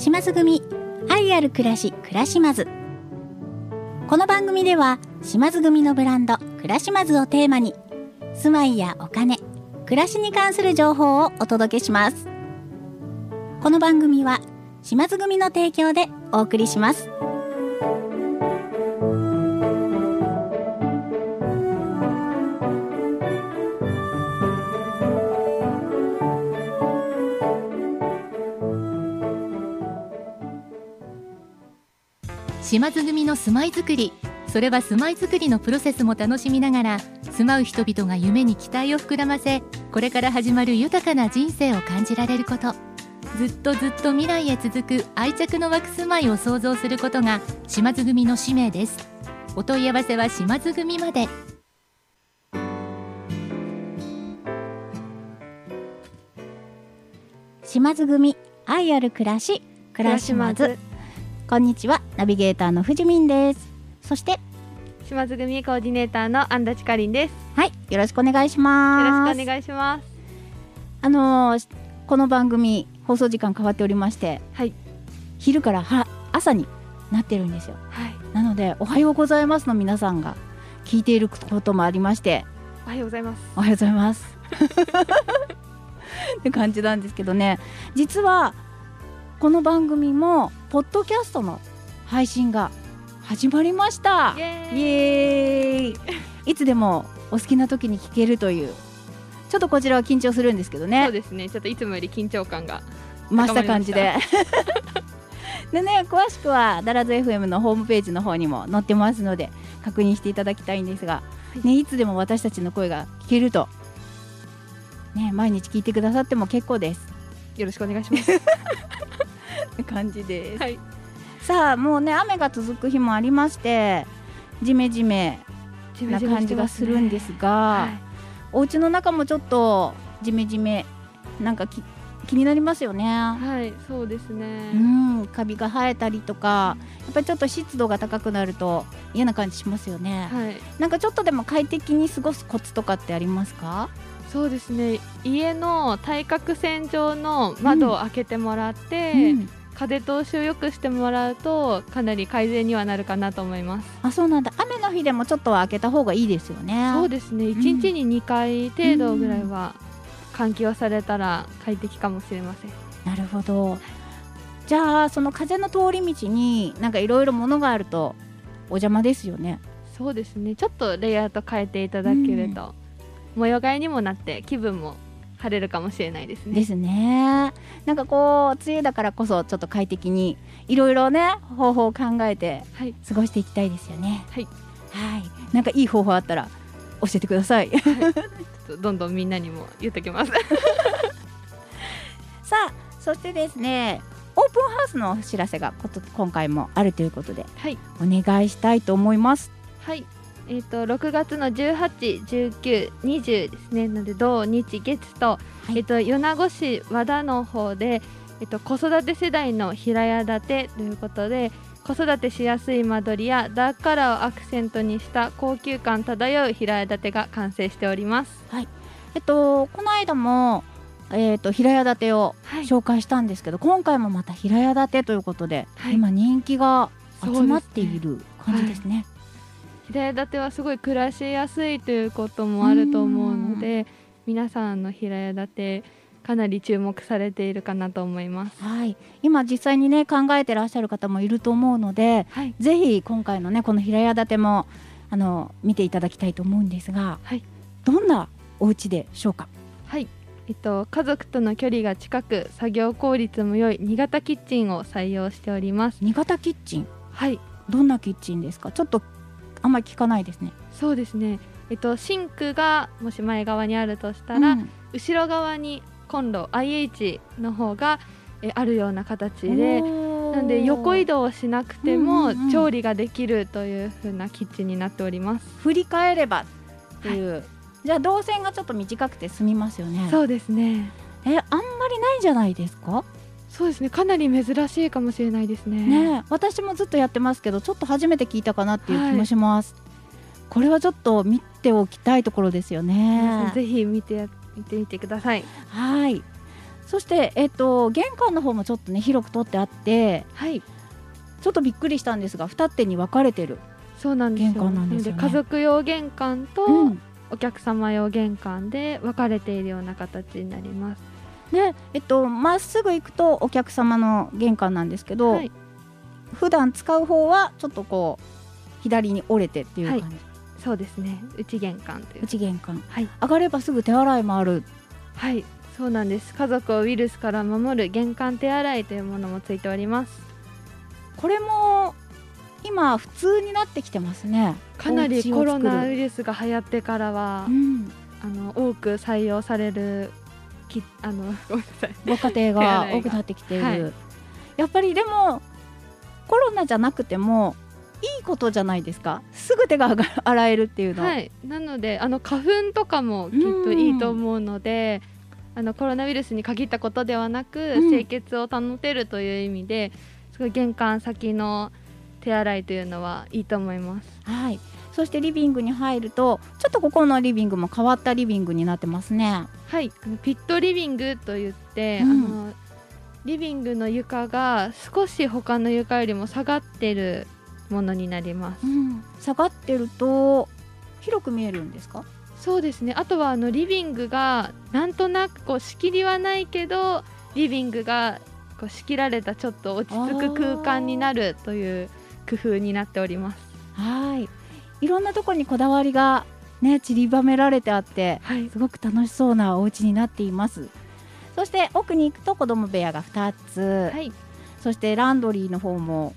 島津組愛ある暮らし暮らしまず。この番組では島津組のブランド暮らしまずをテーマに住まいやお金暮らしに関する情報をお届けします。この番組は島津組の提供でお送りします。島津組の住まいづくり。それは住まいづくりのプロセスも楽しみながら住まう人々が夢に期待を膨らませこれから始まる豊かな人生を感じられること。ずっとずっと未来へ続く愛着の湧く住まいを創造することが島津組の使命です。お問い合わせは島津組まで。島津組愛ある暮らし。暮らしまずこんにちはナビゲーターの藤民ですそして島津組コーディネーターの安達かりんです。はいよろしくお願いしますよろしくお願いします。あのーこの番組放送時間変わっておりましてはい昼からは朝になってるんですよはい。なのでおはようございますの皆さんが聞いていることもありましておはようございます。おはようございます って感じなんですけどね実はこの番組もポッドキャストの配信が始まりました。イエーイ。いつでもお好きな時に聞けるという。ちょっとこちらは緊張するんですけどそうねですね。ちょっといつもより緊張感が。増した感じで。でね詳しくはダラズ FM のホームページの方にも載ってますので確認していただきたいんですが、い。ね、いつでも私たちの声が聞けると、ね、毎日聞いてくださっても結構です。よろしくお願いします。って感じです、はい。さあもうね雨が続く日もありましてジメジメな感じがするんですがはい。お家の中もちょっとジメジメなんかき気になりますよね。はい、そうですうね。ん、カビが生えたりとかやっぱりちょっと湿度が高くなると嫌な感じしますよね、はい。なんかちょっとでも快適に過ごすコツとかってありますか？そうですね。家の対角線上の窓を開けてもらって、うん風通しを良くしてもらうとかなり改善にはなるかなと思います。あそうなんだ。雨の日でもちょっとは開けた方がいいですよね。そうですね。一日に2回程度ぐらいは換気をされたら快適かもしれません。なるほど。じゃあその風の通り道になんかいろいろ物があるとお邪魔ですよね。そうですね。ちょっとレイアウト変えていただけると、模様替えにもなって気分も晴れるかもしれないですね。ですね。なんかこう梅雨だからこそちょっと快適にいろいろね方法を考えてはい。過ごしていきたいですよね。はい。はい。なんかいい方法あったら教えてください。ちょっとどんどんみんなにも言ってきます。さあそしてですねオープンハウスのお知らせがこと今回もあるということではい。お願いしたいと思います。はいえー、と6月の18、19、20ですね。なので土日月と,、い。えー、と米子市和田の方で、えー、と子育て世代の平屋建てということで子育てしやすい間取りやダークカラーをアクセントにした高級感漂う平屋建てが完成しております。えっとこの間もえっと平屋建てをはい。紹介したんですけど、今回もまた平屋建てということで、はい。今人気が集まっている感じですね平屋建てはすごい暮らしやすいということもあると思うので皆さんの平屋建てかなり注目されているかなと思います。はい。今実際にね考えてらっしゃる方もいると思うのではい、ぜひ今回のねこの平屋建てもあの見ていただきたいと思うんですが、はい。どんなお家でしょうか？はい。えっと、家族との距離が近く作業効率も良い2型キッチンを採用しております。新潟キッチン？はい。どんなキッチンですか？ちょっとあんまり聞かないですね。そうですね、えっと、シンクがもし前側にあるとしたら、うん。後ろ側にコンロ IH の方がえあるような形でなんで横移動をしなくてうんもうんうん。調理ができるという風なキッチンになっております。振り返ればっていう、じゃあ動線がちょっと短くて済みますよね。そうですね。えあんまりないんじゃないですか？そうですね。かなり珍しいかもしれないですね。ねえ私もずっとやってますけどちょっと初めて聞いたかなっていう気もします、これはちょっと見ておきたいところですよね。ぜひ見てや見てみてください。はい。そして、えっと、玄関の方もちょっとね広く取ってあってはい。ちょっとびっくりしたんですが二手に分かれてる、そうなんですよ。ね。家族用玄関とうん。お客様用玄関で分かれているような形になりますでえっとまっすぐ行くとお客様の玄関なんですけど、はい。普段使う方はちょっとこう左に折れてっていう感じ、そうですね。内玄関という。内玄関。はい。上がればすぐ手洗いもある。はい。そうなんです。家族をウイルスから守る玄関手洗いというものもついております。これも今普通になってきてますね。かなりコロナウイルスが流行ってからはうん。あの多く採用されるきあの ごめんなさい。ご家庭が多くなってきている、はい。やっぱりでもコロナじゃなくてもいいことじゃないですか。すぐ手が洗 洗えるっていうのは、はい。なのであの花粉とかもきっといいと思うのであのコロナウイルスに限ったことではなく、うん。清潔を保てるという意味ですごい玄関先の手洗いというのはいいと思います。はい、そしてリビングに入るとちょっとここのリビングも変わったリビングになってますね。はい。ピットリビングといって、うん。あのリビングの床が少し他の床よりも下がってるものになります。うん、下がってると広く見えるんですか？そうですね。あとはあのリビングがなんとなくこう仕切りはないけどリビングがこう仕切られたちょっと落ち着く空間になるという工夫になっております。はい。いろんなところにこだわりがね散りばめられてあってはい。すごく楽しそうなお家になっています。そして奥に行くと子供部屋が2つ、はい。そしてランドリーの方も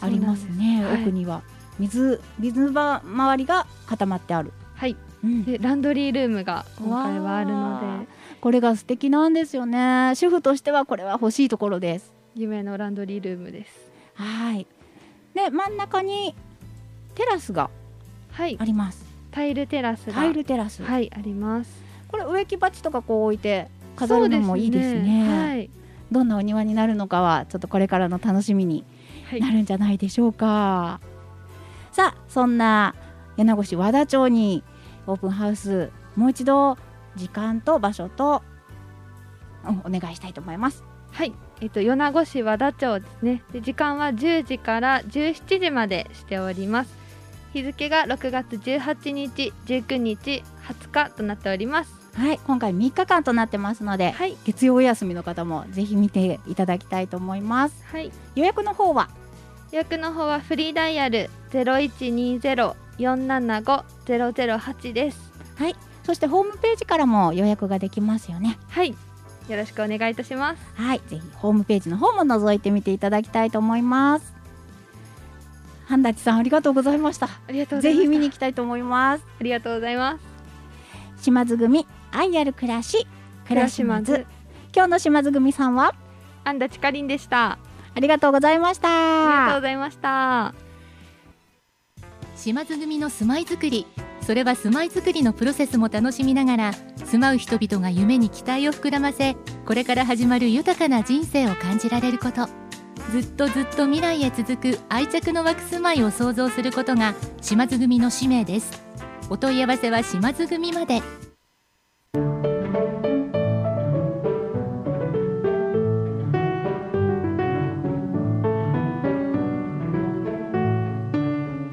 ありますねはい。奥には。水水場周りが固まってある、はい。うん。でランドリールームが今回はあるので。これが素敵なんですよね。主婦としてはこれは欲しいところです。夢のランドリールームです。はい。で真ん中にテラスがはい。あります。タイルテラスが。タイルテラス、はいあります。これ植木鉢とかこう置いて飾るのもいいですね。そうはい。どんなお庭になるのかはちょっとこれからの楽しみにはい。なるんじゃないでしょうか、さあそんな米子市和田町にオープンハウスもう一度時間と場所とうんお願いしたいと思いますはい、えっと米子市和田町ですね。で時間は10時から17時までしております。日付が6月18日、19日、20日となっております。はい。今回3日間となってますのではい、月曜お休みの方もぜひ見ていただきたいと思います。はい、予約の方は？予約の方はフリーダイヤル0120-475-008です。はい。そしてホームページからも予約ができますよね。はい、よろしくお願いいたします。はい、ぜひホームページの方も覗いてみていただきたいと思います。半立さんありがとうございました。ありがとうございます。ぜひ見に行きたいと思います。ありがとうございます。島津組愛ある暮らし暮らしまず今日の島津組さんは？安田ちかりんでした。ありがとうございましありがとうたございました。島津組の住まいづくりそれは住まいづくりのプロセスも楽しみながら住まう人々が夢に期待を膨らませこれから始まる豊かな人生を感じられること。ずっとずっと未来へ続く愛着の湧く住まいを創造することが島津組の使命です。お問い合わせは島津組まで。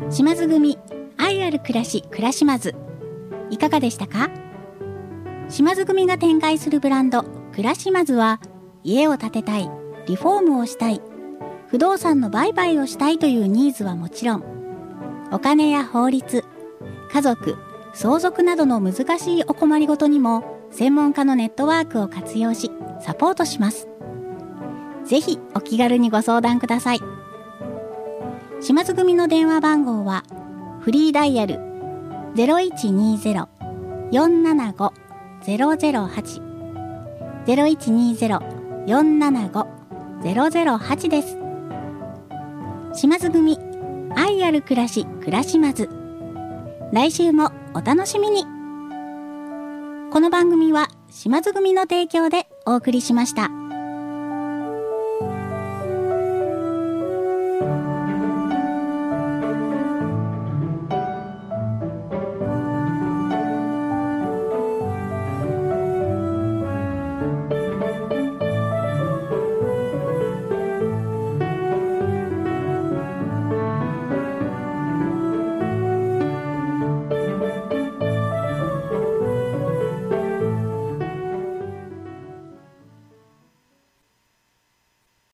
島津組愛ある暮らし暮らしまず。いかがでしたか？島津組が展開するブランド暮らしまずは家を建てたいリフォームをしたい不動産の売買をしたいというニーズはもちろんお金や法律家族相続などの難しいお困りごとにも専門家のネットワークを活用しサポートします。ぜひお気軽にご相談ください。島津組の電話番号はフリーダイヤル0120-475 008-0120-475-008です。島津組愛ある暮らし暮らしまず。来週もお楽しみに。この番組は島津組の提供でお送りしました。